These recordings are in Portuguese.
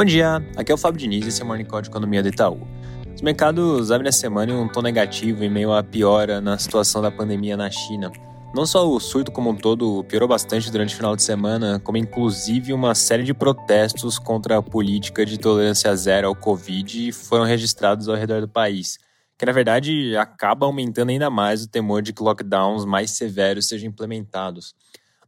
Bom dia, aqui é o Fábio Diniz e esse é o Morning Call de Economia do Itaú. Os mercados abrem a semana em um tom negativo em meio à piora na situação da pandemia na China. Não só o surto como um todo piorou bastante durante o final de semana, como inclusive uma série de protestos contra a política de tolerância zero ao Covid foram registrados ao redor do país, que na verdade acaba aumentando ainda mais o temor de que lockdowns mais severos sejam implementados.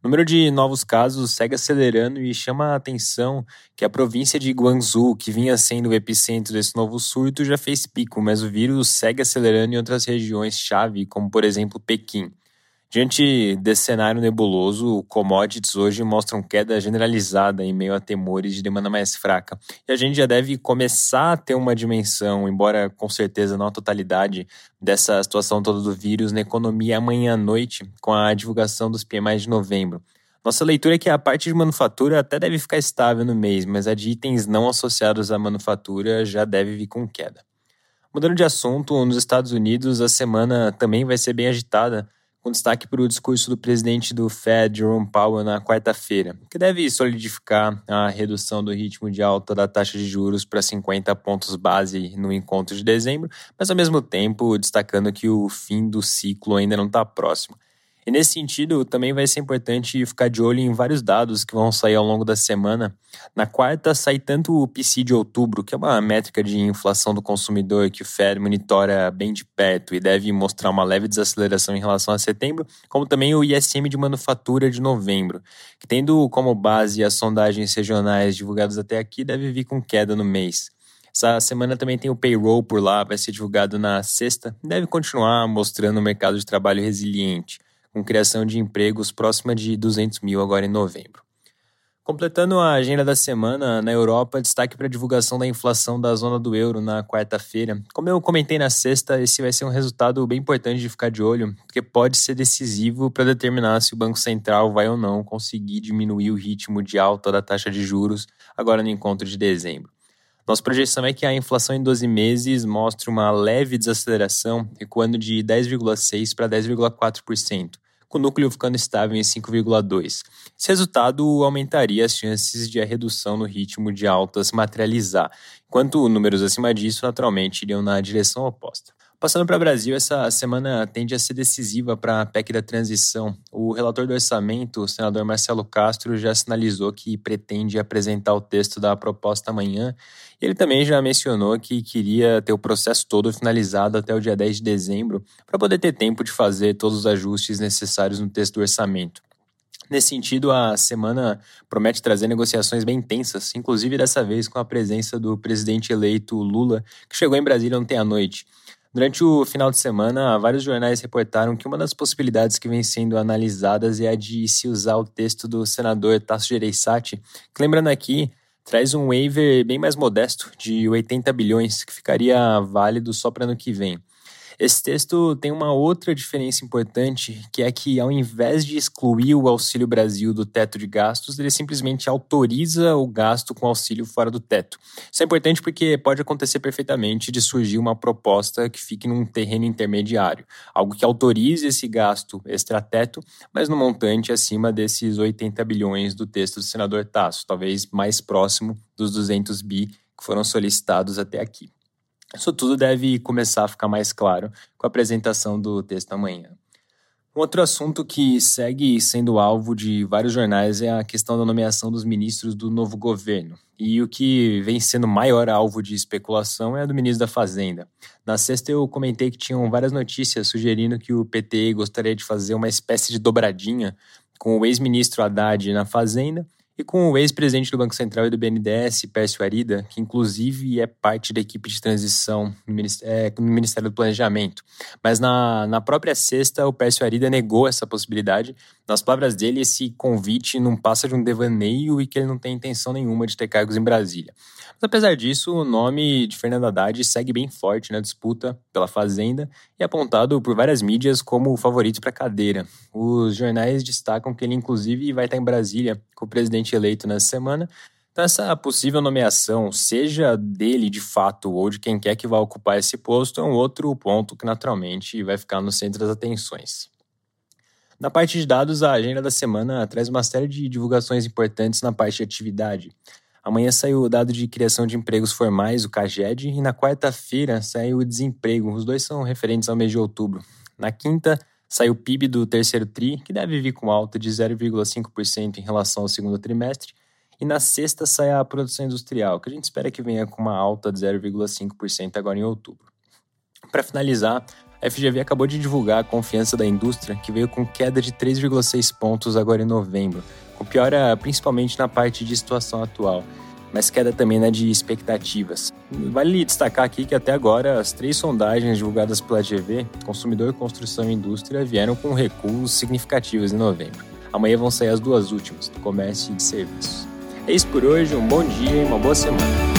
O número de novos casos segue acelerando e chama a atenção que a província de Guangzhou, que vinha sendo o epicentro desse novo surto, já fez pico, mas o vírus segue acelerando em outras regiões-chave, como por exemplo Pequim. Diante desse cenário nebuloso, commodities hoje mostram queda generalizada em meio a temores de demanda mais fraca. E a gente já deve começar a ter uma dimensão, embora com certeza não a totalidade, dessa situação toda do vírus na economia amanhã à noite, com a divulgação dos PMI de novembro. Nossa leitura é que a parte de manufatura até deve ficar estável no mês, mas a de itens não associados à manufatura já deve vir com queda. Mudando de assunto, nos Estados Unidos a semana também vai ser bem agitada com destaque para o discurso do presidente do Fed, Jerome Powell, na quarta-feira, que deve solidificar a redução do ritmo de alta da taxa de juros para 50 pontos base no encontro de dezembro, mas ao mesmo tempo destacando que o fim do ciclo ainda não está próximo. E nesse sentido, também vai ser importante ficar de olho em vários dados que vão sair ao longo da semana. Na quarta, sai tanto o PCI de outubro, que é uma métrica de inflação do consumidor que o Fed monitora bem de perto e deve mostrar uma leve desaceleração em relação a setembro, como também o ISM de manufatura de novembro, que tendo como base as sondagens regionais divulgadas até aqui, deve vir com queda no mês. Essa semana também tem o payroll por lá, vai ser divulgado na sexta, deve continuar mostrando o mercado de trabalho resiliente com criação de empregos próxima de 200 mil agora em novembro. Completando a agenda da semana, na Europa, destaque para a divulgação da inflação da zona do euro na quarta-feira. Como eu comentei na sexta, esse vai ser um resultado bem importante de ficar de olho, porque pode ser decisivo para determinar se o Banco Central vai ou não conseguir diminuir o ritmo de alta da taxa de juros agora no encontro de dezembro. Nossa projeção é que a inflação em 12 meses mostre uma leve desaceleração, recuando de 10,6% para 10,4% com o núcleo ficando estável em 5,2. Esse resultado aumentaria as chances de a redução no ritmo de alta se materializar, enquanto números acima disso naturalmente iriam na direção oposta. Passando para o Brasil, essa semana tende a ser decisiva para a PEC da transição. O relator do orçamento, o senador Marcelo Castro, já sinalizou que pretende apresentar o texto da proposta amanhã. Ele também já mencionou que queria ter o processo todo finalizado até o dia 10 de dezembro, para poder ter tempo de fazer todos os ajustes necessários no texto do orçamento. Nesse sentido, a semana promete trazer negociações bem intensas, inclusive dessa vez com a presença do presidente eleito Lula, que chegou em Brasília ontem à noite. Durante o final de semana, vários jornais reportaram que uma das possibilidades que vem sendo analisadas é a de se usar o texto do senador Tasso Gereissati, que lembrando aqui, traz um waiver bem mais modesto, de 80 bilhões, que ficaria válido só para ano que vem. Esse texto tem uma outra diferença importante, que é que ao invés de excluir o Auxílio Brasil do teto de gastos, ele simplesmente autoriza o gasto com auxílio fora do teto. Isso é importante porque pode acontecer perfeitamente de surgir uma proposta que fique num terreno intermediário, algo que autorize esse gasto extra-teto, mas no montante acima desses 80 bilhões do texto do senador Tasso, talvez mais próximo dos 200 bi que foram solicitados até aqui. Isso tudo deve começar a ficar mais claro com a apresentação do texto amanhã. Um outro assunto que segue sendo alvo de vários jornais é a questão da nomeação dos ministros do novo governo. E o que vem sendo maior alvo de especulação é a do ministro da Fazenda. Na sexta eu comentei que tinham várias notícias sugerindo que o PT gostaria de fazer uma espécie de dobradinha com o ex-ministro Haddad na Fazenda e com o ex-presidente do Banco Central e do BNDES, Pércio Arida, que inclusive é parte da equipe de transição no Ministério do Planejamento. Mas na, na própria sexta, o Pércio Arida negou essa possibilidade. Nas palavras dele, esse convite não passa de um devaneio e que ele não tem intenção nenhuma de ter cargos em Brasília. Mas apesar disso, o nome de Fernando Haddad segue bem forte na disputa pela Fazenda e é apontado por várias mídias como o favorito para a cadeira. Os jornais destacam que ele, inclusive, vai estar em Brasília com o presidente eleito nessa semana. Então, essa possível nomeação, seja dele de fato ou de quem quer que vá ocupar esse posto, é um outro ponto que naturalmente vai ficar no centro das atenções. Na parte de dados, a agenda da semana traz uma série de divulgações importantes na parte de atividade. Amanhã saiu o dado de criação de empregos formais, o CAGED, e na quarta-feira saiu o desemprego. Os dois são referentes ao mês de outubro. Na quinta, saiu o PIB do terceiro TRI, que deve vir com alta de 0,5% em relação ao segundo trimestre. E na sexta sai a produção industrial, que a gente espera que venha com uma alta de 0,5% agora em outubro. Para finalizar, a FGV acabou de divulgar a confiança da indústria, que veio com queda de 3,6 pontos agora em novembro, com piora principalmente na parte de situação atual, mas queda também na de expectativas. Vale destacar aqui que até agora as três sondagens divulgadas pela GV, Consumidor, Construção e Indústria, vieram com recuos significativos em novembro. Amanhã vão sair as duas últimas, do comércio e de serviços. É isso por hoje, um bom dia e uma boa semana.